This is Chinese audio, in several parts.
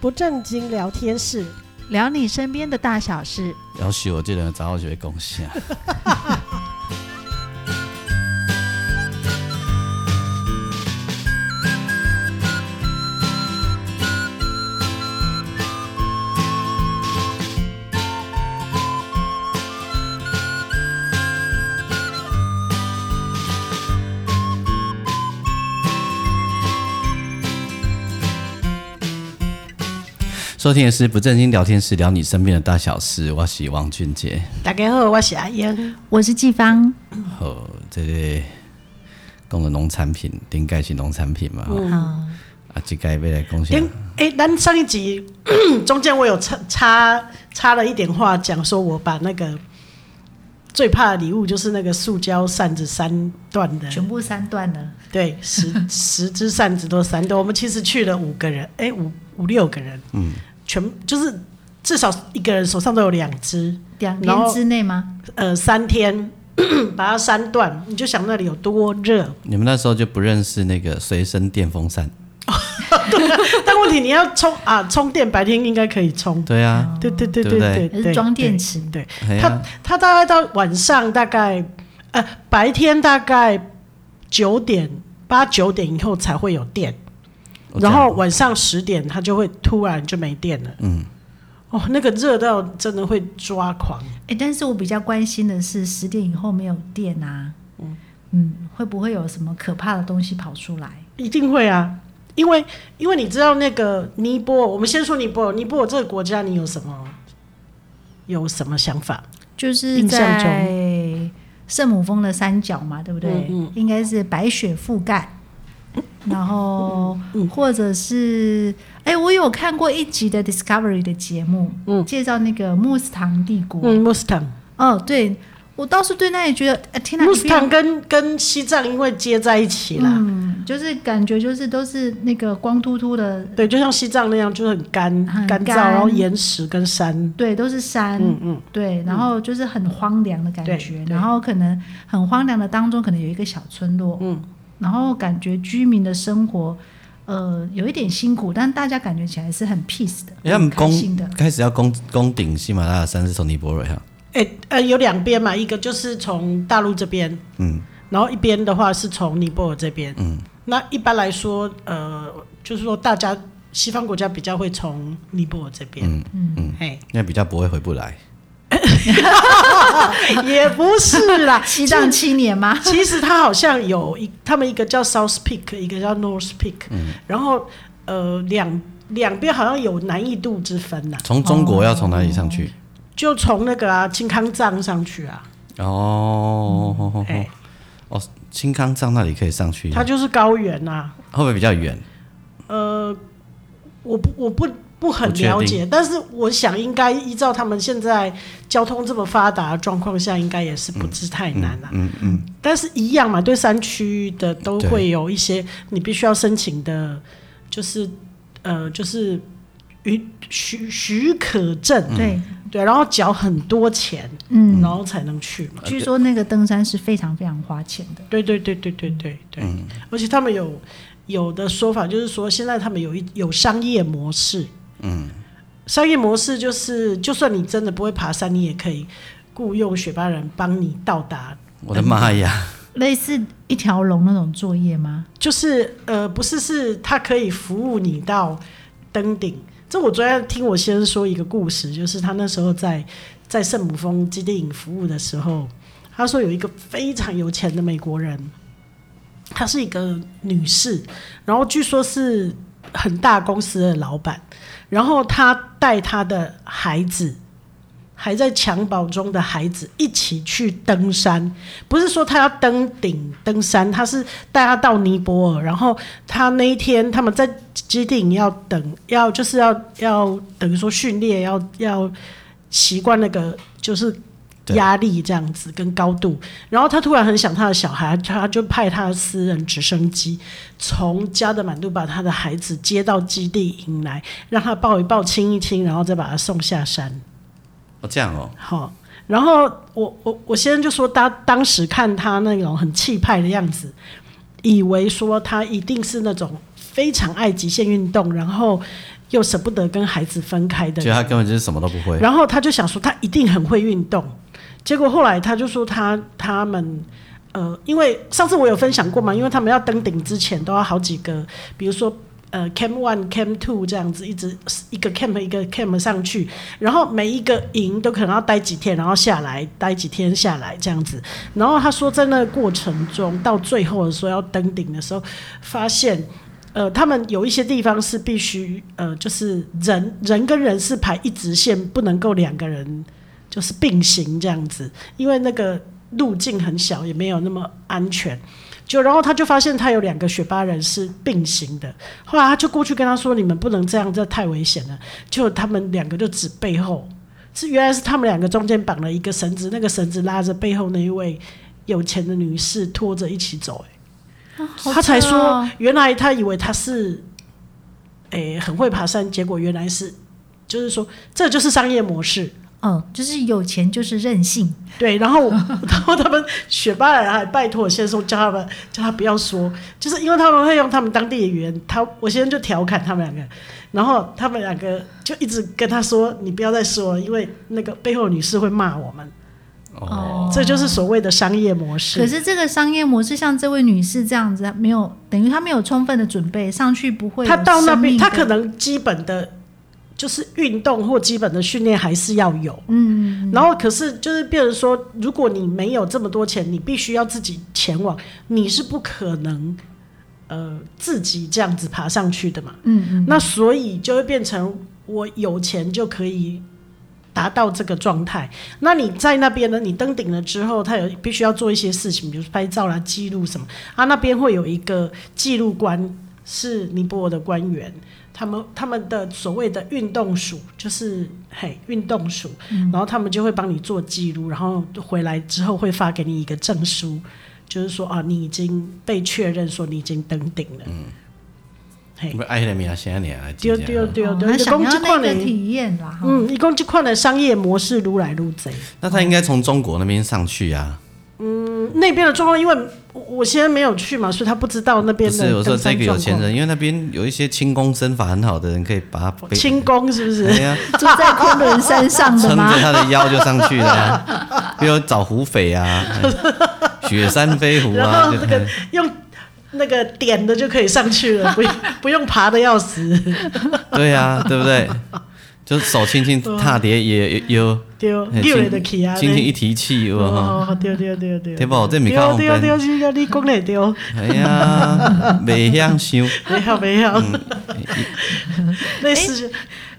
不正经聊天室，聊你身边的大小事。要许我这人早就会贡献。收听的是不正经聊天室，聊你身边的大小事。我是王俊杰，大家好，我是阿英，我是季芳。好，这个讲的农产品，应该是农产品嘛？嗯、啊，这个未来贡献。哎、欸，咱上一集 中间我有插插插了一点话，讲说我把那个最怕的礼物就是那个塑胶扇子三段的，全部三段的。对，十 十只扇子都三段。我们其实去了五个人，哎、欸，五五六个人，嗯。全就是至少一个人手上都有两只，两天之内吗？呃，三天把它三断，你就想那里有多热。你们那时候就不认识那个随身电风扇？对但问题你要充啊，充电白天应该可以充。对啊，对对对对对是，装电池。对，它它大概到晚上大概呃白天大概九点八九点以后才会有电。然后晚上十点，它就会突然就没电了。嗯，哦，那个热到真的会抓狂。哎，但是我比较关心的是十点以后没有电啊，嗯嗯，会不会有什么可怕的东西跑出来？一定会啊，因为因为你知道那个尼泊尔，我们先说尼泊尔，尼泊尔这个国家，你有什么有什么想法？就是在圣母峰的山脚嘛，对不对？嗯，嗯，应该是白雪覆盖。然后，或者是，哎、欸，我有看过一集的 Discovery 的节目，嗯，介绍那个穆斯唐帝国，嗯，穆斯唐，哦，对，我倒是对那里觉得，哎，天哪，穆斯唐跟跟西藏因为接在一起了，嗯，就是感觉就是都是那个光秃秃的，对，就像西藏那样，就是很干很干燥，然后岩石跟山，对，都是山，嗯嗯，对，然后就是很荒凉的感觉，然后可能很荒凉的当中，可能有一个小村落，嗯。然后感觉居民的生活，呃，有一点辛苦，但大家感觉起来是很 peace 的，开心的。开始要攻攻顶喜马拉雅山是从尼泊尔哈？哎、欸，呃，有两边嘛，一个就是从大陆这边，嗯，然后一边的话是从尼泊尔这边，嗯。那一般来说，呃，就是说大家西方国家比较会从尼泊尔这边，嗯嗯嗯，嘿，那比较不会回不来。也不是啦，西藏七年吗？其实他好像有一，他们一个叫 South Peak，一个叫 North Peak，嗯，然后呃两两边好像有难易度之分呐。从中国要从哪里上去？哦、就从那个啊青康藏上去啊。哦，嗯欸、哦，青康藏那里可以上去？它就是高原呐、啊。会不会比较远？呃，我不，我不。不很了解，但是我想应该依照他们现在交通这么发达的状况下，应该也是不是太难了、啊。嗯嗯，嗯，嗯。但是一样嘛，对山区的都会有一些你必须要申请的，就是呃，就是许许许可证。对、嗯、对，然后缴很多钱，嗯，然后才能去嘛。据说那个登山是非常非常花钱的。对对对对对对对。嗯。而且他们有有的说法就是说，现在他们有一有商业模式。嗯，商业模式就是，就算你真的不会爬山，你也可以雇佣雪巴人帮你到达。我的妈呀！类似一条龙那种作业吗？就是呃，不是，是他可以服务你到登顶。这我昨天听我先生说一个故事，就是他那时候在在圣母峰基地营服务的时候，他说有一个非常有钱的美国人，她是一个女士，然后据说是很大公司的老板。然后他带他的孩子，还在襁褓中的孩子一起去登山，不是说他要登顶登山，他是带他到尼泊尔。然后他那一天他们在基地要等，要就是要要等于说训练，要要习惯那个就是。压力这样子跟高度，然后他突然很想他的小孩，他就派他的私人直升机从加德满都把他的孩子接到基地迎来，让他抱一抱、亲一亲，然后再把他送下山。哦，这样哦。好，然后我我我先生就说，他当时看他那种很气派的样子，以为说他一定是那种非常爱极限运动，然后又舍不得跟孩子分开的人，觉得他根本就是什么都不会。然后他就想说，他一定很会运动。结果后来他就说他，他们呃，因为上次我有分享过嘛，因为他们要登顶之前都要好几个，比如说呃，Camp One、Camp Two 这样子，一直一个 Camp 一个 Camp 上去，然后每一个营都可能要待几天，然后下来待几天下来这样子。然后他说，在那个过程中，到最后的时候要登顶的时候，发现。呃，他们有一些地方是必须，呃，就是人人跟人是排一直线，不能够两个人就是并行这样子，因为那个路径很小，也没有那么安全。就然后他就发现他有两个雪巴人是并行的，后来他就过去跟他说：“你们不能这样，这太危险了。”就他们两个就指背后，是原来是他们两个中间绑了一个绳子，那个绳子拉着背后那一位有钱的女士拖着一起走，欸。他才说，原来他以为他是，诶、欸，很会爬山，结果原来是，就是说，这就是商业模式，嗯，就是有钱就是任性，对。然后，然后他们雪巴人还拜托我先生叫他们，叫他不要说，就是因为他们会用他们当地的语言，他我先生就调侃他们两个，然后他们两个就一直跟他说，你不要再说了，因为那个背后女士会骂我们。哦，这就是所谓的商业模式。可是这个商业模式，像这位女士这样子，没有等于她没有充分的准备上去，不会。她到那边，她可能基本的，就是运动或基本的训练还是要有。嗯。然后，可是就是变成说，如果你没有这么多钱，你必须要自己前往，你是不可能呃自己这样子爬上去的嘛。嗯嗯。那所以就会变成我有钱就可以。达到这个状态，那你在那边呢？你登顶了之后，他有必须要做一些事情，比如拍照啦、记录什么。啊，那边会有一个记录官，是尼泊尔的官员，他们他们的所谓的运动署，就是嘿运动署，嗯，然后他们就会帮你做记录，然后回来之后会发给你一个证书，就是说啊，你已经被确认说你已经登顶了。嗯不爱的名声呢？对对对对，他想要那个体验啦。嗯，一共这块的商业模式如来如贼。那他应该从中国那边上去啊。嗯，那边的状况，因为我现在没有去嘛，所以他不知道那边的。不是，有时候这个有钱人，因为那边有一些轻功身法很好的人，可以把他背。轻功是不是？对呀，住在昆仑山上的吗？撑着他的腰就上去了。比如找胡匪啊，雪山飞狐啊，这个用。那个点的就可以上去了，不用不用爬的要死。对呀、啊，对不对？就手轻轻踏碟也有。丢丢的起啊，轻轻一提气，哦，丢丢丢丢，对不？这没看红灯，丢丢丢，你讲的丢。哎呀，没想。想，没好没好。类似，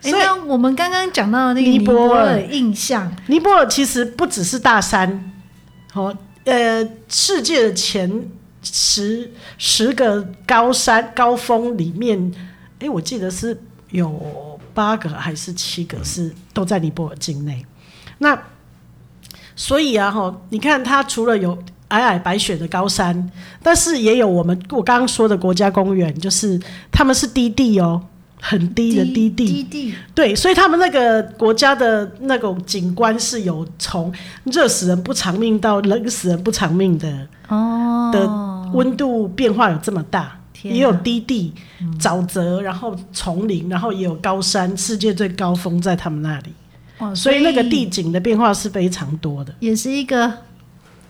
所以我们刚刚讲到的那个尼泊尔印象，尼泊尔其实不只是大山，好，呃，世界的前。十十个高山高峰里面，哎、欸，我记得是有八个还是七个是都在尼泊尔境内。那所以啊，哈，你看它除了有皑皑白雪的高山，但是也有我们我刚刚说的国家公园，就是他们是低地哦。很低的低地，低地，对，所以他们那个国家的那种景观是有从热死人不偿命到冷死人不偿命的哦，的温度变化有这么大，也有低地、沼泽，然后丛林，然后也有高山，世界最高峰在他们那里，哦，所以那个地景的变化是非常多的，也是一个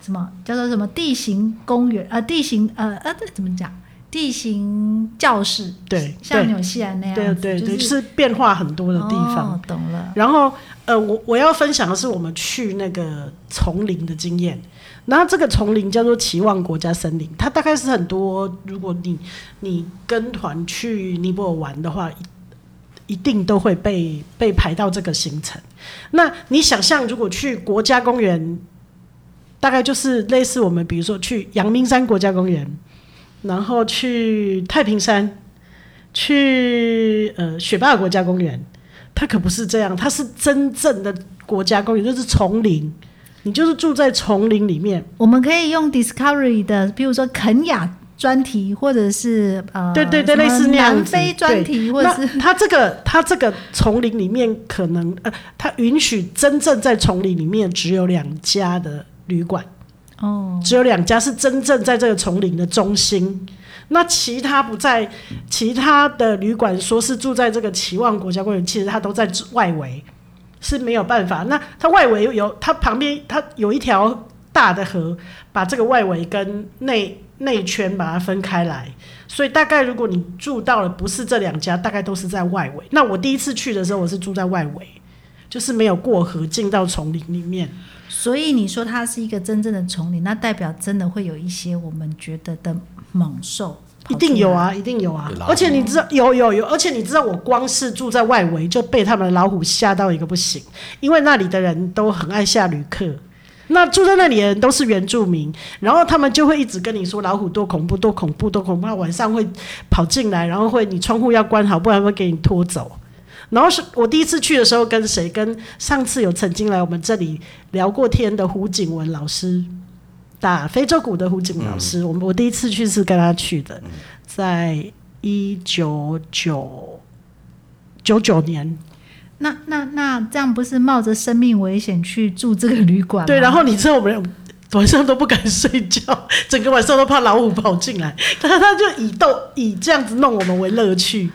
什么叫做什么地形公园啊？地形呃呃，这怎么讲？地形教室，对，像纽西兰那样，对对对，就是变化很多的地方。哦、懂了。然后，呃，我我要分享的是我们去那个丛林的经验。然后这个丛林叫做期望国家森林，它大概是很多，如果你你跟团去尼泊尔玩的话，一定都会被被排到这个行程。那你想象，如果去国家公园，大概就是类似我们比如说去阳明山国家公园。然后去太平山，去呃雪霸国家公园，它可不是这样，它是真正的国家公园，就是丛林，你就是住在丛林里面。我们可以用 Discovery 的，比如说肯雅专题，或者是呃，对对对，类似那样南非专题，或者是它这个它这个丛林里面可能呃，它允许真正在丛林里面只有两家的旅馆。哦，只有两家是真正在这个丛林的中心，那其他不在其他的旅馆，说是住在这个期望国家公园，其实它都在外围，是没有办法。那它外围有它旁边，它有一条大的河，把这个外围跟内内圈把它分开来。所以大概如果你住到了不是这两家，大概都是在外围。那我第一次去的时候，我是住在外围，就是没有过河进到丛林里面。所以你说它是一个真正的丛林，那代表真的会有一些我们觉得的猛兽，一定有啊，一定有啊。而且你知道，有有有，而且你知道，我光是住在外围就被他们的老虎吓到一个不行，因为那里的人都很爱吓旅客。那住在那里的人都是原住民，然后他们就会一直跟你说老虎多恐怖，多恐怖，多恐怖。晚上会跑进来，然后会你窗户要关好，不然会给你拖走。然后是我第一次去的时候，跟谁？跟上次有曾经来我们这里聊过天的胡景文老师，打非洲鼓的胡景老师。我们我第一次去是跟他去的，在一九九九九年。那那那这样不是冒着生命危险去住这个旅馆？对，然后你知道我们晚上都不敢睡觉，整个晚上都怕老虎跑进来，他 他就以逗以这样子弄我们为乐趣，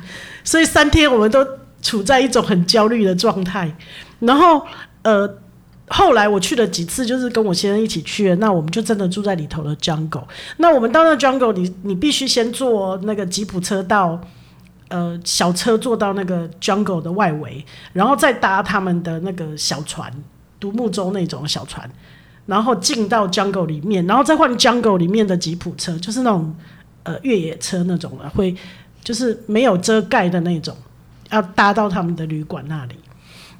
所以三天我们都处在一种很焦虑的状态。然后呃，后来我去了几次，就是跟我先生一起去，那我们就真的住在里头的 jungle。那我们到那 jungle，你你必须先坐那个吉普车到。呃，小车坐到那个 jungle 的外围，然后再搭他们的那个小船，独木舟那种小船，然后进到 jungle 里面，然后再换 jungle 里面的吉普车，就是那种呃越野车那种的，会就是没有遮盖的那种，要搭到他们的旅馆那里。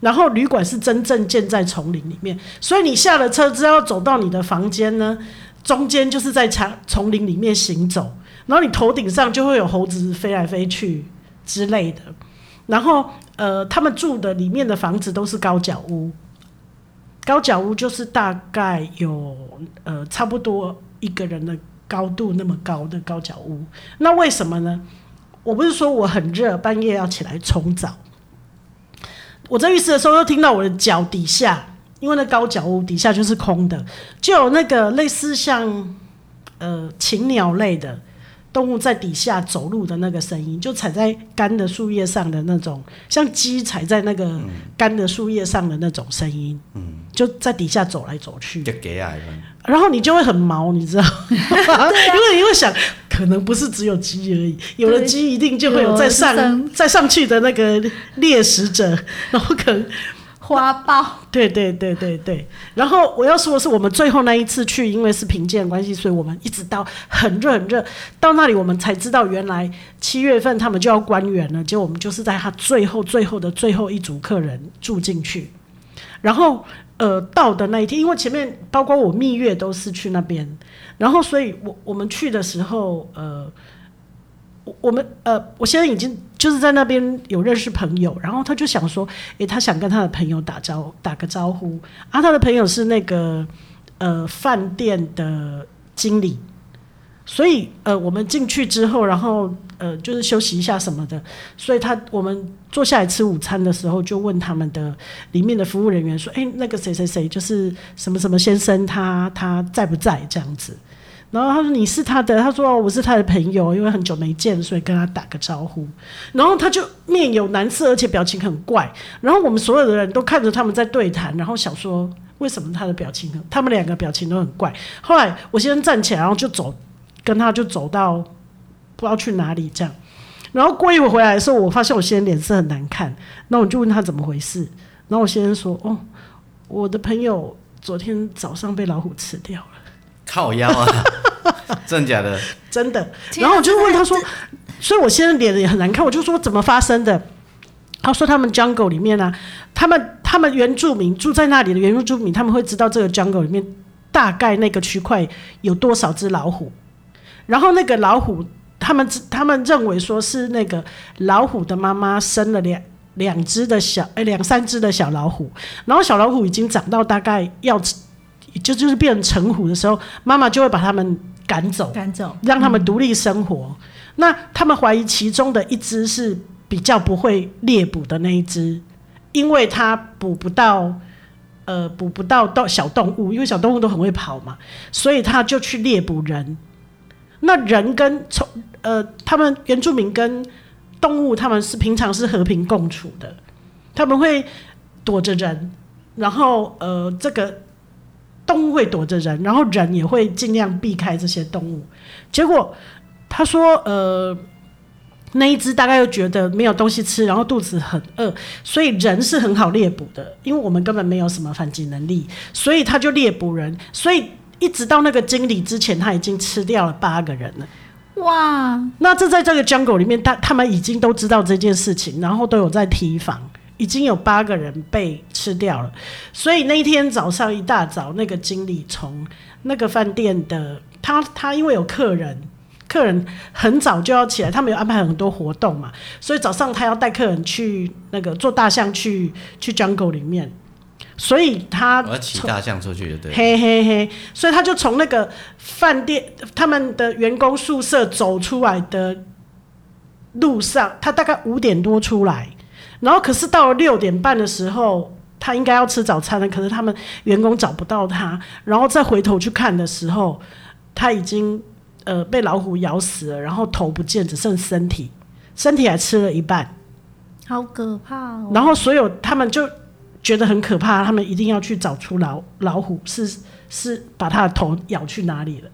然后旅馆是真正建在丛林里面，所以你下了车之后走到你的房间呢，中间就是在丛丛林里面行走，然后你头顶上就会有猴子飞来飞去。之类的，然后呃，他们住的里面的房子都是高脚屋，高脚屋就是大概有呃差不多一个人的高度那么高的高脚屋。那为什么呢？我不是说我很热，半夜要起来冲澡。我在浴室的时候，又听到我的脚底下，因为那高脚屋底下就是空的，就有那个类似像呃禽鸟类的。动物在底下走路的那个声音，就踩在干的树叶上的那种，像鸡踩在那个干的树叶上的那种声音，嗯，就在底下走来走去，然后你就会很毛，你知道，因为你会想，可能不是只有鸡而已，有了鸡一定就会有再上再上去的那个猎食者，然后可能。花豹，对对对对对。然后我要说的是，我们最后那一次去，因为是评鉴关系，所以我们一直到很热很热，到那里我们才知道，原来七月份他们就要关园了。结果我们就是在他最后最后的最后一组客人住进去。然后呃，到的那一天，因为前面包括我蜜月都是去那边，然后所以我我们去的时候，呃。我们呃，我现在已经就是在那边有认识朋友，然后他就想说，诶，他想跟他的朋友打招打个招呼啊。他的朋友是那个呃饭店的经理，所以呃我们进去之后，然后呃就是休息一下什么的，所以他我们坐下来吃午餐的时候，就问他们的里面的服务人员说，诶，那个谁谁谁就是什么什么先生他，他他在不在这样子？然后他说，你是他的，他说我是他的朋友，因为很久没见，所以跟他打个招呼。然后他就面有难色，而且表情很怪。然后我们所有的人都看着他们在对谈，然后想说为什么他的表情，他们两个表情都很怪。后来我先站起来，然后就走，跟他就走到不知道去哪里这样。然后过一会回来的时候，我发现我先生脸色很难看，那我就问他怎么回事。然后我先生说：“哦，我的朋友昨天早上被老虎吃掉了。”靠腰啊！真的假的？真的。然后我就问他说，所以我现在脸也很难看。我就说怎么发生的？他说他们 jungle 里面呢、啊，他们他们原住民住在那里的原住民，他们会知道这个 jungle 里面大概那个区块有多少只老虎。然后那个老虎，他们他们认为说是那个老虎的妈妈生了两两只的小哎两三只的小老虎，然后小老虎已经长到大概要。就就是变成成虎的时候，妈妈就会把他们赶走，赶走，让他们独立生活。嗯、那他们怀疑其中的一只是比较不会猎捕的那一只，因为它捕不到，呃，捕不到到小动物，因为小动物都很会跑嘛，所以他就去猎捕人。那人跟从呃，他们原住民跟动物他们是平常是和平共处的，他们会躲着人，然后呃，这个动物会躲着人，然后人也会尽量避开这些动物。结果他说，呃。那一只大概又觉得没有东西吃，然后肚子很饿，所以人是很好猎捕的，因为我们根本没有什么反击能力，所以他就猎捕人，所以一直到那个经理之前，他已经吃掉了八个人了。哇！那这在这个 jungle 里面，他他们已经都知道这件事情，然后都有在提防，已经有八个人被吃掉了。所以那一天早上一大早，那个经理从那个饭店的他他因为有客人。客人很早就要起来，他们有安排很多活动嘛，所以早上他要带客人去那个坐大象去去 jungle 里面，所以他我要骑大象出去就对，嘿嘿嘿，所以他就从那个饭店他们的员工宿舍走出来的路上，他大概五点多出来，然后可是到了六点半的时候，他应该要吃早餐了，可是他们员工找不到他，然后再回头去看的时候，他已经。呃，被老虎咬死了，然后头不见，只剩身体，身体还吃了一半，好可怕哦！然后所有他们就觉得很可怕，他们一定要去找出老老虎是是把他的头咬去哪里了？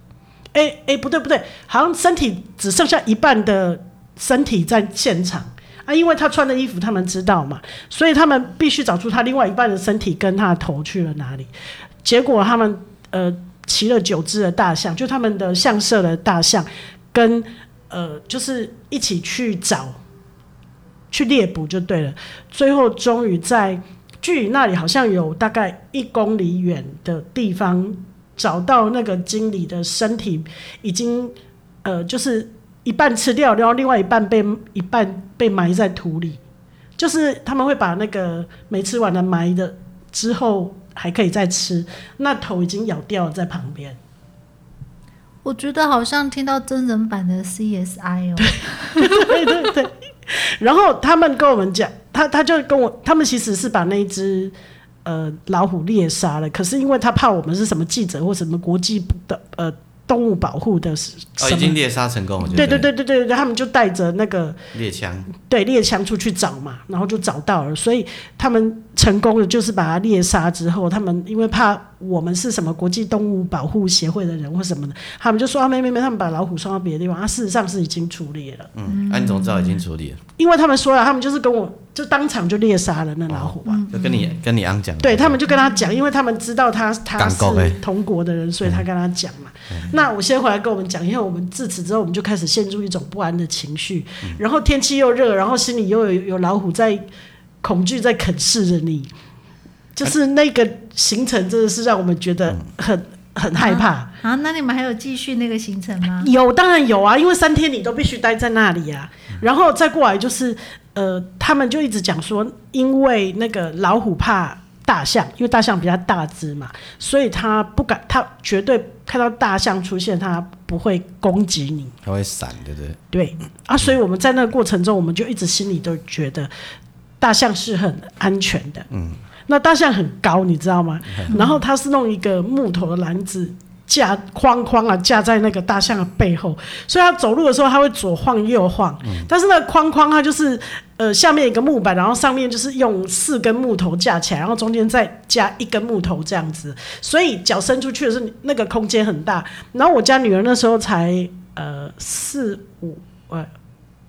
哎、欸、哎、欸，不对不对，好像身体只剩下一半的身体在现场啊，因为他穿的衣服他们知道嘛，所以他们必须找出他另外一半的身体跟他的头去了哪里。结果他们呃。骑了九只的大象，就他们的象舍的大象，跟呃，就是一起去找，去猎捕就对了。最后终于在距离那里好像有大概一公里远的地方，找到那个经理的身体，已经呃，就是一半吃掉，然后另外一半被一半被埋在土里，就是他们会把那个没吃完的埋的之后。还可以再吃，那头已经咬掉了在旁边。我觉得好像听到真人版的 CSI 哦。对对对。然后他们跟我们讲，他他就跟我，他们其实是把那只呃老虎猎杀了，可是因为他怕我们是什么记者或什么国际的呃。动物保护的是哦，已经猎杀成功了。对对对对对对，他们就带着那个猎枪，对猎枪出去找嘛，然后就找到了，所以他们成功的就是把它猎杀之后，他们因为怕我们是什么国际动物保护协会的人或什么的，他们就说啊，没没没，他们把老虎送到别的地方，啊，事实上是已经处理了。嗯，安总知道已经处理了，因为他们说了，他们就是跟我就当场就猎杀了那老虎嘛，就跟你跟你昂讲，对他们就跟他讲，因为他们知道他他是同国的人，所以他跟他讲嘛。那我先回来跟我们讲，因为我们自此之后，我们就开始陷入一种不安的情绪，然后天气又热，然后心里又有有老虎在恐惧在啃噬着你，就是那个行程真的是让我们觉得很很害怕。啊，啊，那你们还有继续那个行程吗？有，当然有啊，因为三天你都必须待在那里啊，然后再过来就是呃，他们就一直讲说，因为那个老虎怕。大象，因为大象比较大只嘛，所以他不敢，他绝对看到大象出现，他不会攻击你，他会闪，对不对？对啊，所以我们在那个过程中，我们就一直心里都觉得大象是很安全的。嗯，那大象很高，你知道吗？嗯、然后它是弄一个木头的篮子架框框啊，架在那个大象的背后，所以它走路的时候它会左晃右晃，嗯、但是那个框框它就是。呃，下面一个木板，然后上面就是用四根木头架起来，然后中间再加一根木头这样子，所以脚伸出去的是那个空间很大。然后我家女儿那时候才呃四五呃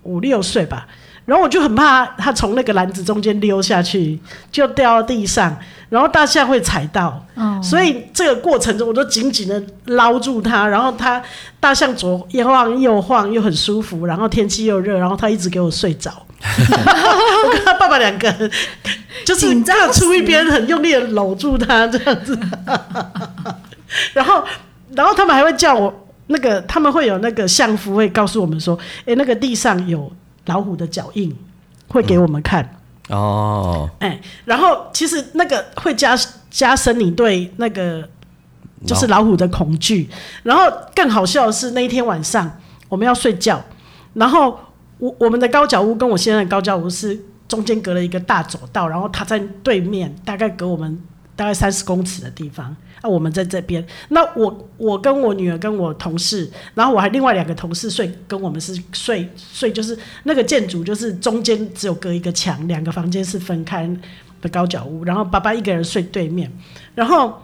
五六岁吧，然后我就很怕它从那个篮子中间溜下去，就掉到地上，然后大象会踩到，嗯，所以这个过程中我都紧紧的捞住它，然后它大象左一晃右晃又很舒服，然后天气又热，然后它一直给我睡着。我跟他爸爸两个人 就是各出一边，很用力的搂住他这样子。然后，然后他们还会叫我那个，他们会有那个相夫会告诉我们说，哎、欸，那个地上有老虎的脚印，会给我们看。嗯、哦，哎、欸，然后其实那个会加加深你对那个就是老虎的恐惧。然后更好笑的是那一天晚上我们要睡觉，然后。我我们的高脚屋跟我现在的高脚屋是中间隔了一个大走道，然后他在对面，大概隔我们大概三十公尺的地方啊，我们在这边。那我我跟我女儿跟我同事，然后我还另外两个同事睡，跟我们是睡睡，就是那个建筑就是中间只有隔一个墙，两个房间是分开的高脚屋，然后爸爸一个人睡对面，然后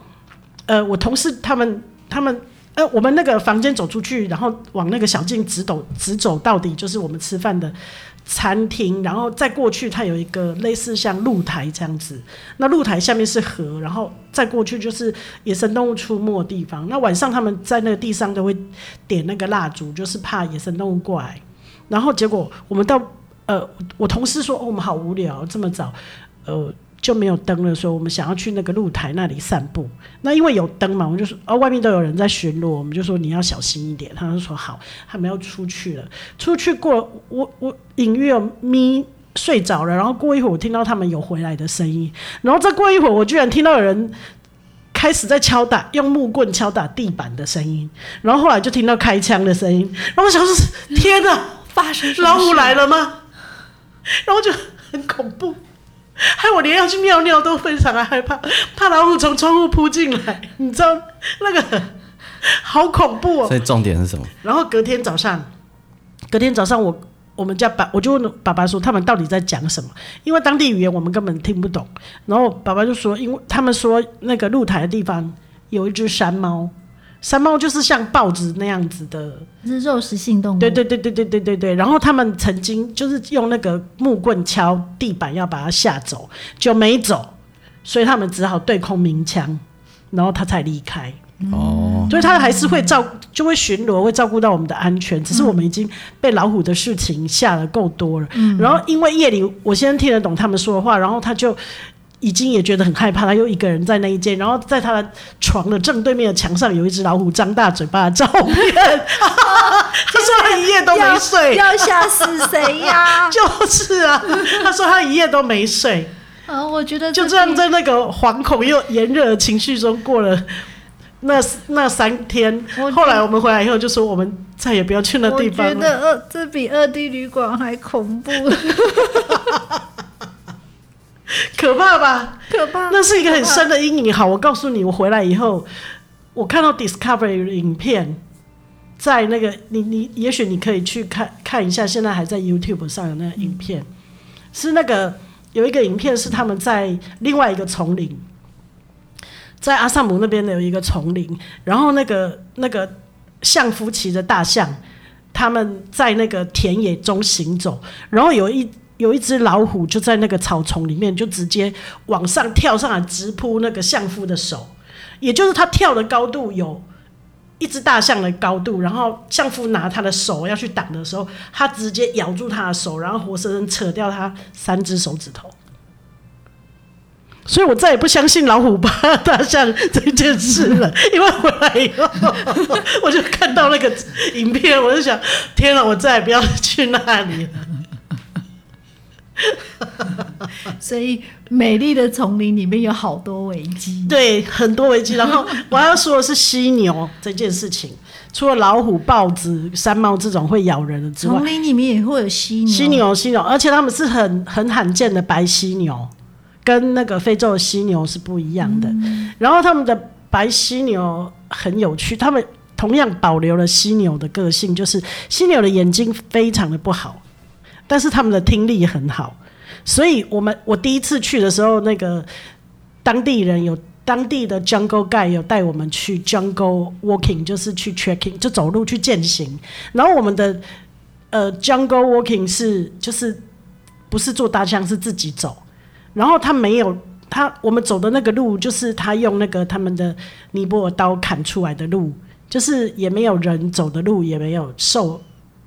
呃，我同事他们他们。呃，我们那个房间走出去，然后往那个小径直走，直走到底就是我们吃饭的餐厅，然后再过去，它有一个类似像露台这样子。那露台下面是河，然后再过去就是野生动物出没的地方。那晚上他们在那个地上都会点那个蜡烛，就是怕野生动物过来。然后结果我们到呃，我同事说，哦，我们好无聊，这么早，呃。就没有灯了，所以我们想要去那个露台那里散步。那因为有灯嘛，我们就说哦，外面都有人在巡逻，我们就说你要小心一点。他就说好，他们要出去了。出去过，我我隐约有咪睡着了，然后过一会儿我听到他们有回来的声音，然后再过一会儿我居然听到有人开始在敲打，用木棍敲打地板的声音，然后后来就听到开枪的声音，然后我想说天哪，发生老虎来了吗？然后就很恐怖。害我连要去尿尿都非常的害怕，怕老虎从窗户扑进来，你知道那个好恐怖哦。所以重点是什么？然后隔天早上，隔天早上我我们家爸我就问爸爸说他们到底在讲什么？因为当地语言我们根本听不懂。然后爸爸就说，因为他们说那个露台的地方有一只山猫。山猫就是像豹子那样子的，是肉食性动物。对对对对对对对对。然后他们曾经就是用那个木棍敲地板要把它吓走，就没走，所以他们只好对空鸣枪，然后他才离开。哦，所以他还是会照，就会巡逻，会照顾到我们的安全。只是我们已经被老虎的事情吓得够多了。嗯。然后因为夜里我先听得懂他们说的话，然后他就。已经也觉得很害怕，他又一个人在那一间，然后在他的床的正对面的墙上有一只老虎张大嘴巴的照片。他说他一夜都没睡，要吓死谁呀？就是啊，他说他一夜都没睡。啊，我觉得就这样在那个惶恐又炎热的情绪中过了那那三天。后来我们回来以后就说，我们再也不要去那地方了。我觉得二这比二 D 旅馆还恐怖。可怕吧？可怕，那是一个很深的阴影。好，我告诉你，我回来以后，我看到 Discovery 的影片，在那个你你，也许你可以去看看一下，现在还在 YouTube 上有那个影片，嗯、是那个有一个影片是他们在另外一个丛林，在阿萨姆那边的有一个丛林，然后那个那个象夫骑着大象，他们在那个田野中行走，然后有一。有一只老虎就在那个草丛里面，就直接往上跳上来，直扑那个相夫的手，也就是他跳的高度有一只大象的高度，然后相夫拿他的手要去挡的时候，他直接咬住他的手，然后活生生扯掉他三只手指头。所以我再也不相信老虎怕大象这件事了，因为回来以后 我就看到那个影片，我就想，天哪，我再也不要去那里了。所以，美丽的丛林里面有好多危机，对，很多危机。然后我要说的是犀牛这件事情，除了老虎、豹子、山猫这种会咬人的之外，丛林里面也会有犀牛，犀牛、犀牛，而且他们是很很罕见的白犀牛，跟那个非洲的犀牛是不一样的。嗯、然后他们的白犀牛很有趣，他们同样保留了犀牛的个性，就是犀牛的眼睛非常的不好。但是他们的听力很好，所以我们我第一次去的时候，那个当地人有当地的 Jungle Guide 有带我们去 Jungle Walking，就是去 Trekking，就走路去践行。然后我们的呃 Jungle Walking 是就是不是坐大象，是自己走。然后他没有他我们走的那个路，就是他用那个他们的尼泊尔刀砍出来的路，就是也没有人走的路，也没有兽。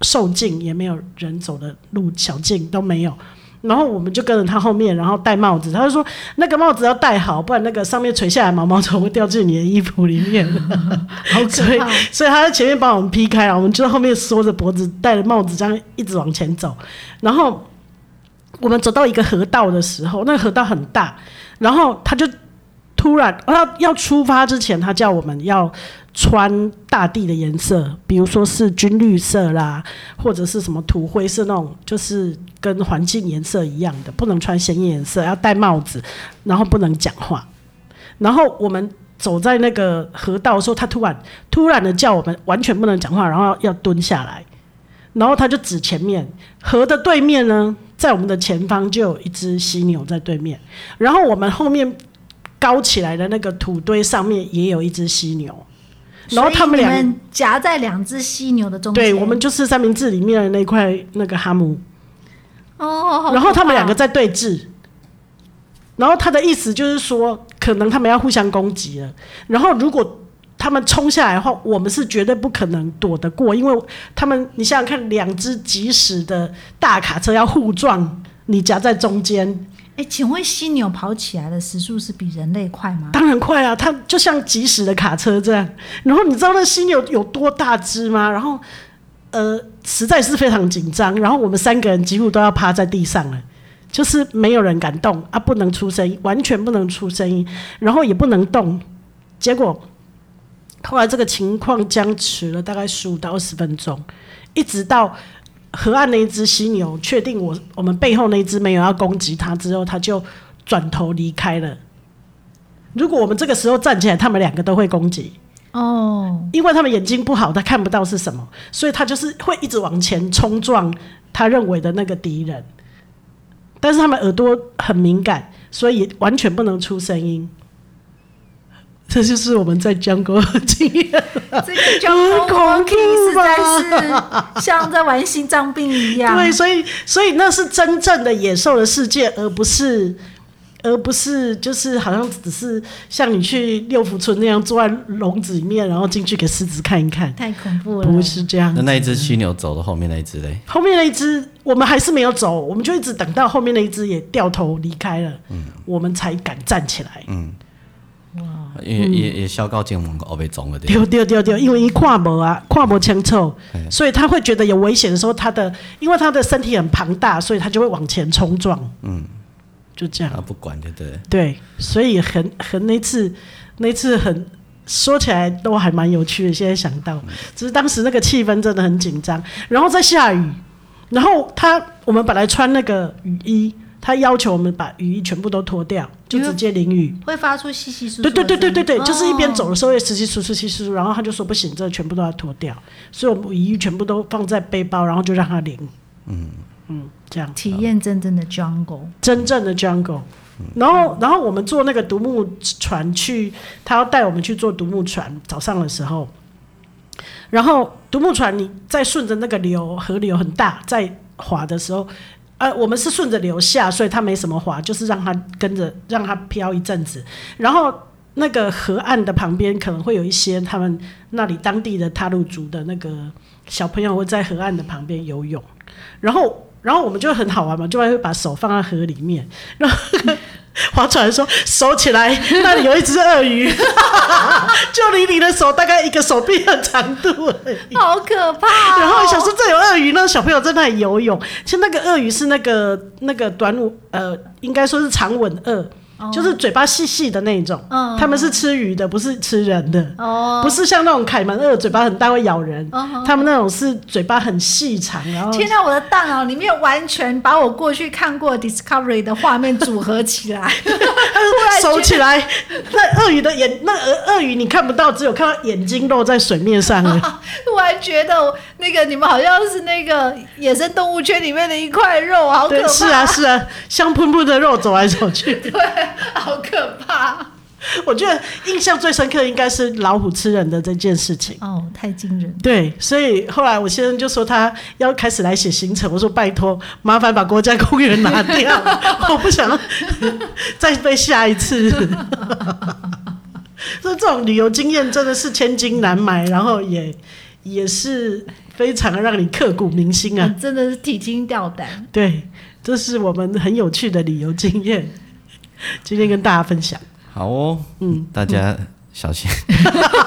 受尽也没有人走的路，小径都没有，然后我们就跟着他后面，然后戴帽子。他就说那个帽子要戴好，不然那个上面垂下来毛毛虫会掉进你的衣服里面。好可怕！所以他在前面把我们劈开了，我们就在后面缩着脖子，戴着帽子，这样一直往前走。然后我们走到一个河道的时候，那个河道很大，然后他就突然，他要出发之前，他叫我们要。穿大地的颜色，比如说是军绿色啦，或者是什么土灰色那种，就是跟环境颜色一样的，不能穿鲜艳颜色，要戴帽子，然后不能讲话。然后我们走在那个河道的时候，他突然突然的叫我们完全不能讲话，然后要蹲下来，然后他就指前面河的对面呢，在我们的前方就有一只犀牛在对面，然后我们后面高起来的那个土堆上面也有一只犀牛，然后他们俩夹在两只犀牛的中间，对，我们就是三明治里面的那块那个哈姆哦，然后他们两个在对峙。然后他的意思就是说，可能他们要互相攻击了。然后如果他们冲下来的话，我们是绝对不可能躲得过，因为他们，你想想看，两只疾驶的大卡车要互撞，你夹在中间。哎，请问犀牛跑起来的时速是比人类快吗？当然快啊，它就像疾驶的卡车这样。然后你知道那犀牛有多大只吗？然后，呃，实在是非常紧张。然后我们三个人几乎都要趴在地上了。就是没有人敢动啊，不能出声音，完全不能出声音，然后也不能动。结果后来这个情况僵持了大概十五到二十分钟，一直到河岸那一只犀牛确定我我们背后那一只没有要攻击它之后，它就转头离开了。如果我们这个时候站起来，他们两个都会攻击哦，因为他们眼睛不好，他看不到是什么，所以他就是会一直往前冲撞他认为的那个敌人。但是他们耳朵很敏感，所以完全不能出声音。这就是我们在 jungle 的经验。这个 jungle walking 实在是像在玩心脏病一样。对，所以所以那是真正的野兽的世界，而不是。而不是就是好像只是像你去六福村那样坐在笼子里面，然后进去给狮子看一看，太恐怖了。不是这样。那那一只犀牛走了，后面那一只嘞？后面那一只我们还是没有走，我们就一直等到后面那一只也掉头离开了，嗯，我们才敢站起来。嗯，哇，也也也小高精猛狗被撞了，点。丢丢丢丢，因为一跨膜啊，跨膜清楚，所以他会觉得有危险的时候，他的因为他的身体很庞大，所以他就会往前冲撞。嗯。就这样，他不管，对对。对，所以很很那次，那次很说起来都还蛮有趣的。现在想到，只是当时那个气氛真的很紧张，然后在下雨，然后他我们本来穿那个雨衣，他要求我们把雨衣全部都脱掉，就直接淋雨，会发出稀稀疏疏。对对对对对对，哦、就是一边走的时候也稀稀疏疏稀稀疏，然后他就说不行，这全部都要脱掉，所以我们雨衣全部都放在背包，然后就让他淋。嗯。嗯，这样体验真正的 jungle，真正的 jungle。然后，然后我们坐那个独木船去，他要带我们去坐独木船。早上的时候，然后独木船你再顺着那个流，河流很大，在滑的时候，呃，我们是顺着流下，所以它没什么滑，就是让它跟着，让它飘一阵子。然后那个河岸的旁边可能会有一些他们那里当地的塔鲁族的那个小朋友会在河岸的旁边游泳，然后。然后我们就很好玩嘛，就会把手放在河里面，然后划船说收起来，那里有一只鳄鱼，就离你的手大概一个手臂的长度而已，好可怕哦。然后想说这有鳄鱼，那小朋友在那里游泳，其实那个鳄鱼是那个那个短吻，呃，应该说是长吻鳄。就是嘴巴细细的那种，嗯，他们是吃鱼的，不是吃人的，哦，不是像那种凯门鳄嘴巴很大会咬人，哦，他们那种是嘴巴很细长，然后天哪，我的大脑里面完全把我过去看过 Discovery 的画面组合起来，收起来，那鳄鱼的眼，那鳄鱼你看不到，只有看到眼睛露在水面上了，突然觉得那个你们好像是那个野生动物圈里面的一块肉，好可怕，是啊是啊，香喷喷的肉走来走去，对。好可怕！我觉得印象最深刻应该是老虎吃人的这件事情。哦，太惊人。对，所以后来我先生就说他要开始来写行程。我说拜托，麻烦把国家公园拿掉，我不想再被下一次。所以这种旅游经验真的是千金难买，然后也也是非常让你刻骨铭心啊！真的是提心吊胆。对，这是我们很有趣的旅游经验。今天跟大家分享，好哦，嗯，大家小心，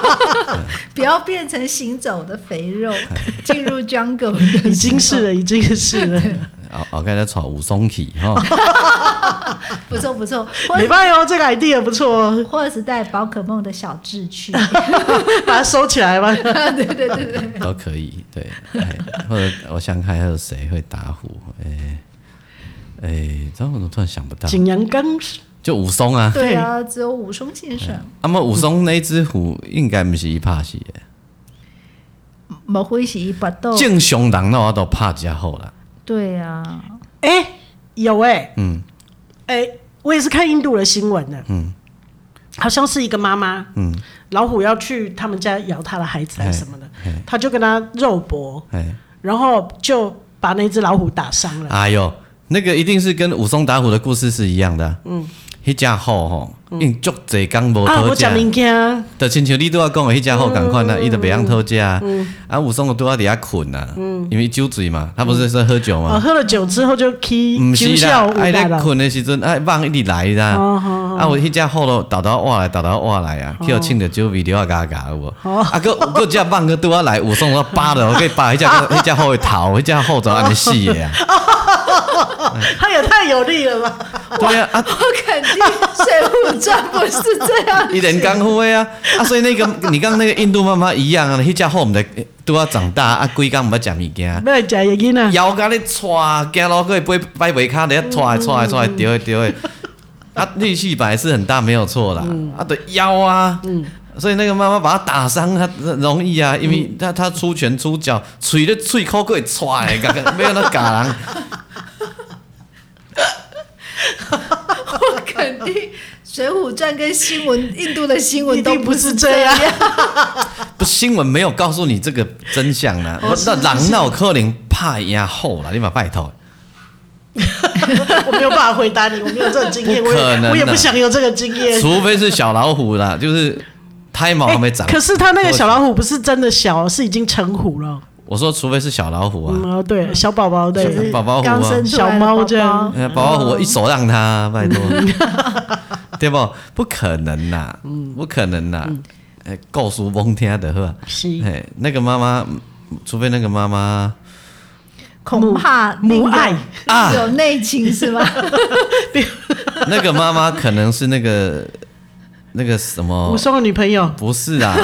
不要变成行走的肥肉，进入 jungle，已经是了，已经是了。哦哦，刚才炒武松体哈，不错不错，没办法哦，这个 idea 不错哦，或者是带宝可梦的小智去，把它收起来吧，对对对对，都可以，对，或者我想看还有谁会打虎，哎。哎，这样我怎么突然想不到？景阳冈就武松啊。对啊，只有武松先生。那么武松那只虎应该不是伊拍死的。莫非是伊拔刀？正常人那我都拍较好了。对啊，哎、欸，有哎、欸，嗯，哎、欸，我也是看印度的新闻的，嗯，好像是一个妈妈，嗯，老虎要去他们家咬他的孩子还是什么的，他就跟他肉搏，然后就把那只老虎打伤了。哎呦，那个一定是跟武松打虎的故事是一样的、啊，嗯。迄只虎吼，因足侪工无讨食。物件，就亲像你拄仔讲的，迄只虎共款啊，伊都袂晓讨食，啊，武松就拄仔伫遐困啊，因为酒醉嘛，他不是说喝酒嘛，喝了酒之后就起酒效，爱咧困的时阵，爱梦一直来啦，啊，我迄只虎咯，倒倒活来，倒倒活来啊，去互凊着酒味，流啊嘎嘎有无？啊，搁搁只梦搁拄仔来，武松我扒了，我给扒迄只迄只虎的头，迄只虎就安尼死的啊。他也太有力了吧！对啊，啊，我肯定《水浒传》不是这样，一点功夫啊。啊！所以那个你刚刚那个印度妈妈一样啊，迄只虎毋知拄仔长大啊，规工毋捌食物件，要食个囡仔，腰甲咧踹，行路可以摆摆尾骹咧踹踹踹，丢诶丢。诶，啊，力气本来是很大，没有错啦，啊，对腰啊，嗯。所以那个妈妈把他打伤，他容易啊，因为他他出拳出脚，喙咧喙口可以踹，没有那嘎人。我肯定《水浒传》跟新闻，印度的新闻都不是这样。不，新闻没有告诉你这个真相呢。那人闹可能怕压后了，你把拜托。我没有办法回答你，我没有这个经验，我也，我也不想有这个经验。除非是小老虎啦，就是胎毛还没长。可是他那个小老虎不是真的小，是已经成虎了。我说，除非是小老虎啊，嗯，对，小宝宝对，宝宝虎啊，小猫这样，宝宝。虎，我一手让他，拜托，对不？不可能呐，不可能呐，哎，告诉翁天的呵，是，哎，那个妈妈，除非那个妈妈，恐怕母爱。啊，有内情是吗？那个妈妈可能是那个那个什么武松的女朋友，不是啊，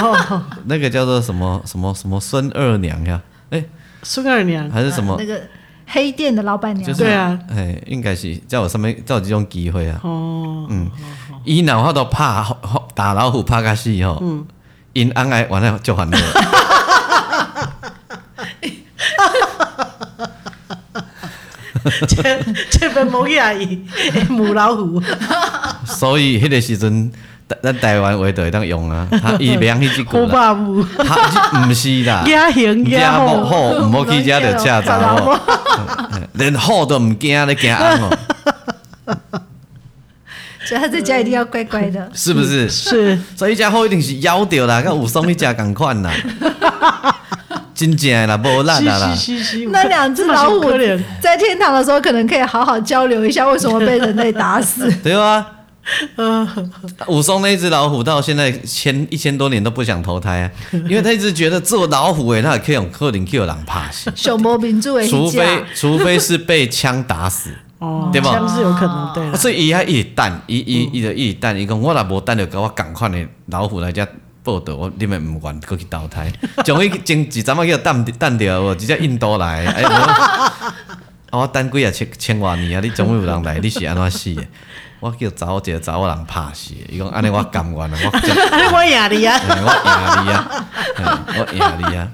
那个叫做什么什么什么孙二娘呀。哎，孙二娘还是什么？那个黑店的老板娘。对啊，哎，应该是在我上面叫这种机会啊。哦，嗯，伊脑话都怕打老虎怕个死吼。嗯，因安爱完了就还了。这这份母阿姨母老虎。所以迄个时阵。咱台湾话就会当用啊，他伊袂用迄只句啦，他毋是啦，野虎好，毋好去遮着车走哦，连好都毋惊咧惊安哦，所以他在家一定要乖乖的，是不是？是，所以只好一定是咬着啦，跟武松一家共款啦，真正啦，无烂啦，那两只老虎在天堂的时候，可能可以好好交流一下，为什么被人类打死？对啊。嗯，武松那只老虎到现在千一千多年都不想投胎啊，因为他一直觉得做老虎哎，他也可以用克林 Q 狼怕死。小毛病做诶，除非除非是被枪打死，哦，对吧？枪是有可能对。所以伊还一弹一一一的一弹，伊讲我若无弹就给我赶快的老虎来遮报道，我你们唔管过去投胎，终于前一阵嘛叫弹弹掉，我直接印度来，哎，我等几啊千千万年啊，你总有人来，你是安怎死的？我叫找一个找我人拍死，伊讲安尼我甘愿啊，我我赢你啊，我赢你啊，我赢你啊，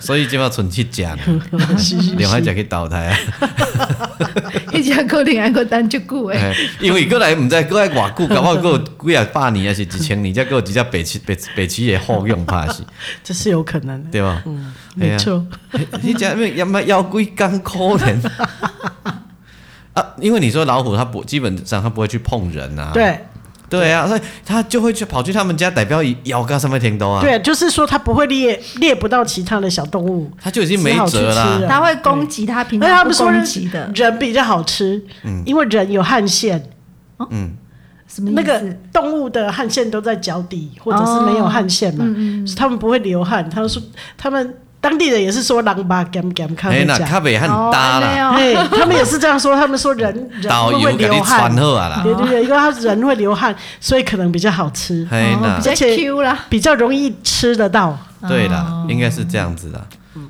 所以即马剩七只，另外一只去投胎啊，一只可能还阁等足久诶，因为过来毋知过来偌久，搞不好过几啊百年还是一千年，再过几只白痴白白痴诶好用拍死，这是有可能的，对吧？嗯，没错，你讲咩？要么要龟刚可怜。啊，因为你说老虎，它不基本上它不会去碰人啊。对，对啊，所以它就会去跑去他们家，代表咬个什么天都啊。对，就是说它不会猎猎不到其他的小动物，它就已经没辙了。它会攻击它，平常不攻击的。人比较好吃，嗯，因为人有汗腺。嗯，什么？那个动物的汗腺都在脚底，或者是没有汗腺嘛，他们不会流汗。他们说他们。当地人也是说狼吧，干干看不讲。咖啡很大啦，嘿，他们也是这样说。他们说人 人会流汗，对对对，因为他人会流汗，所以可能比较好吃，比较 Q 啦，比较容易吃得到。对啦，应该是这样子的，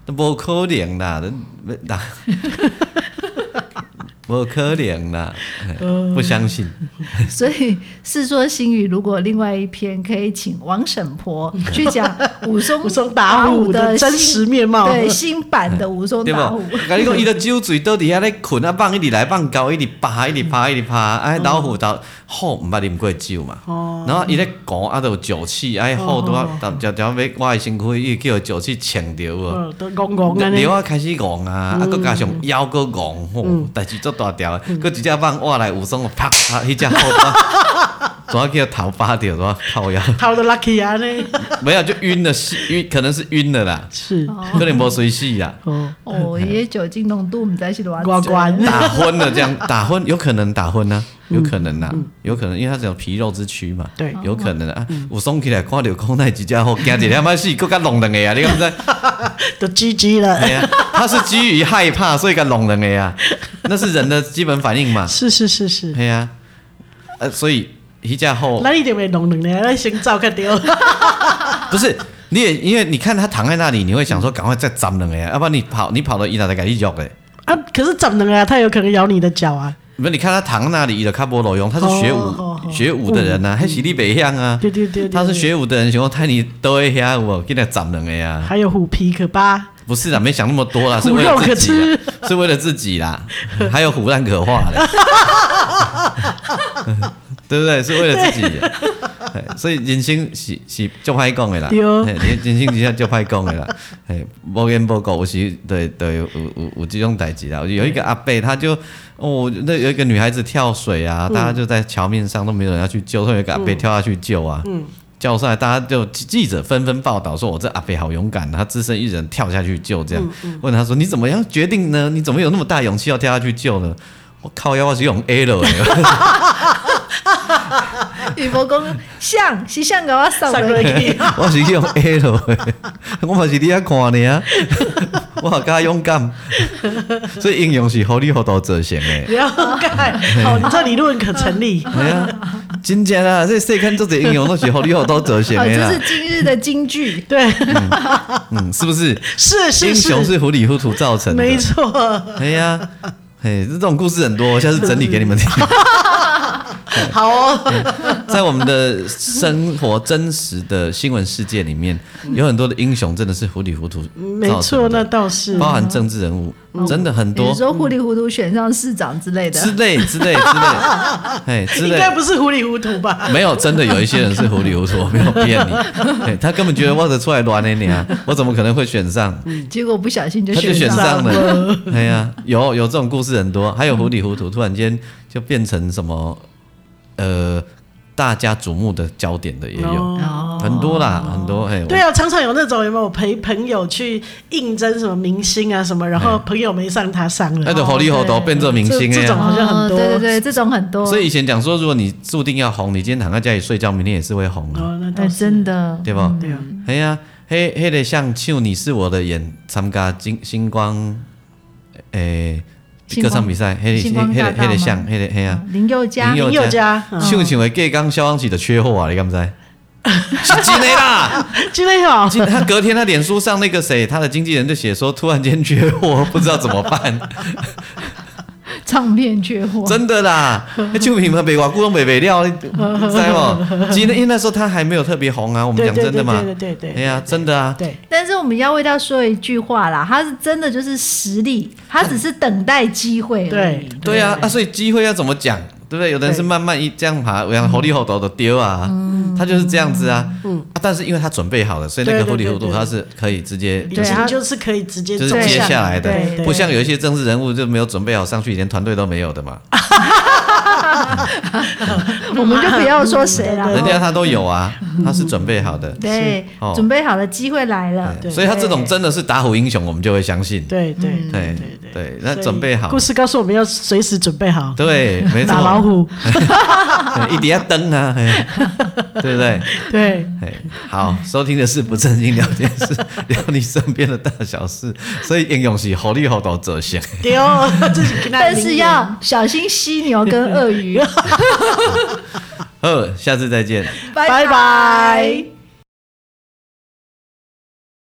都不可能啦，那那 不可能啦，不相信。所以《世说新语》如果另外一篇可以请王婶婆去讲武松 武松打虎的真实面貌，对新版的武松打虎。跟你讲，伊的酒醉倒底下咧困啊，放一直来放高，一直爬，一直爬，一直爬。哎，老虎到虎唔捌啉过酒嘛，然后伊咧讲啊，都有酒气，哎，虎都要条条尾我的身躯，伊叫酒气抢着哦，都戆戆安尼，流啊开始戆啊，啊，搁加上腰搁戆，吼，代志足大条，搁直接放我来武松，啪，迄只虎，怎啊叫头发掉，怎啊靠腰，头都 lucky 啊呢，没有就晕了，晕可能是晕了啦，是，可能无水死啦，哦，哦，也酒精浓度唔在是多关关，打昏了这样，打昏有可能打昏呢，有可能呐，有可能，因为他只有皮肉之躯嘛，对，有可能啊，我松起来看到空那几家伙，惊一两摆死，更加弄人个呀，你看不知？都 GG 了，对呀，他是基于害怕，所以甲弄人个呀，那是人的基本反应嘛，是是是是，对呀，呃，所以一架后，那你就会弄两个，那先走开掉，不是，你也因为你看他躺在那里，你会想说赶快再斩两个呀，要不然你跑你跑到伊那才给你咬哎，啊，可是斩两个，他有可能咬你的脚啊。不是，你看他躺在那里，伊就较无路用，他是学武学武的人呐，还喜力北向啊？对对对，他是学武的人，想说太你都会遐我，给他斩两个呀。还有虎皮可扒？不是啦，没想那么多啦，是为了自己，是为了自己啦。还有虎蛋可化的，对不对？是为了自己。所以人生是是就歹讲的啦，人人生底下就歹讲的啦。哎，无缘无故有时对对有有有这种代志啦。有一个阿伯，他就哦，那有一个女孩子跳水啊，大家就在桥面上都没有人要去救，突然有个阿伯跳下去救啊，叫上来，大家就记者纷纷报道说，我这阿飞好勇敢，他只身一人跳下去救，这样问他说，你怎么样决定呢？你怎么有那么大勇气要跳下去救呢？我靠，要我是用 L 哎。羽毛公像是像给我送过去，我是用 L，我嘛是你遐看你啊，我好加勇敢，所以英雄是糊里糊涂做成的。了解，好，你这理论可成立。哎呀，真正啊，这世间做这英雄都是糊里糊涂做成的啦。这是今日的金句，对，嗯，是不是？是是，英雄是糊里糊涂造成的，没错。哎呀，哎，这种故事很多，我下次整理给你们听。好哦，在我们的生活真实的新闻世界里面，有很多的英雄真的是糊里糊涂。没错，那倒是包含政治人物，真的很多。你说糊里糊涂选上市长之类的，之类之类之类，哎，应该不是糊里糊涂吧？没有，真的有一些人是糊里糊涂，没有骗你。他根本觉得我得出来乱的你啊，我怎么可能会选上？结果不小心就他就选上了。哎呀，有有这种故事很多，还有糊里糊涂突然间就变成什么？呃，大家瞩目的焦点的也有、哦、很多啦，哦、很多哎。对啊，常常有那种有没有陪朋友去应征什么明星啊什么，然后朋友没上，他上了，那就糊里糊涂变做明星哎，这种好像很多。对对对，这种很多。所以以前讲说，如果你注定要红，你今天躺在家里睡觉，明天也是会红啊。哦，那倒是真的，对不？对啊。哎呀，嘿，嘿的像就你是我的眼，参加金星光，诶。歌唱比赛，黑黑黑的黑的像，黑的黑啊！林宥嘉，林宥嘉，唱唱的隔刚消防局的缺货啊，你敢不知？是真的啦，真的好。他隔天他脸书上那个谁，他的经纪人就写说，突然间缺货，不知道怎么办。唱片缺货，真的啦！就品牌北瓜咕咚北北料，知道吗？其实因为那时候他还没有特别红啊，我们讲真的嘛，对对对，哎呀，真的啊。对，但是我们要为他说一句话啦，他是真的就是实力，他只是等待机会。对对啊，啊，所以机会要怎么讲？对不对？有的人是慢慢一这样爬，然后糊里糊涂的丢啊，他就是这样子啊。嗯，但是因为他准备好了，所以那个糊里糊涂他是可以直接，对，就是可以直接就是接下来的，不像有一些政治人物就没有准备好上去，连团队都没有的嘛。我们就不要说谁了，人家他都有啊，他是准备好的，对，准备好的机会来了，所以他这种真的是打虎英雄，我们就会相信。对对对对对，那准备好，故事告诉我们要随时准备好，对，没错，打老虎，一定要登啊，对不对？对，好，收听的是不正经聊天室，聊你身边的大小事，所以英雄是糊里糊涂做成，对，但是要小心犀牛跟鳄鱼。好，下次再见，拜拜。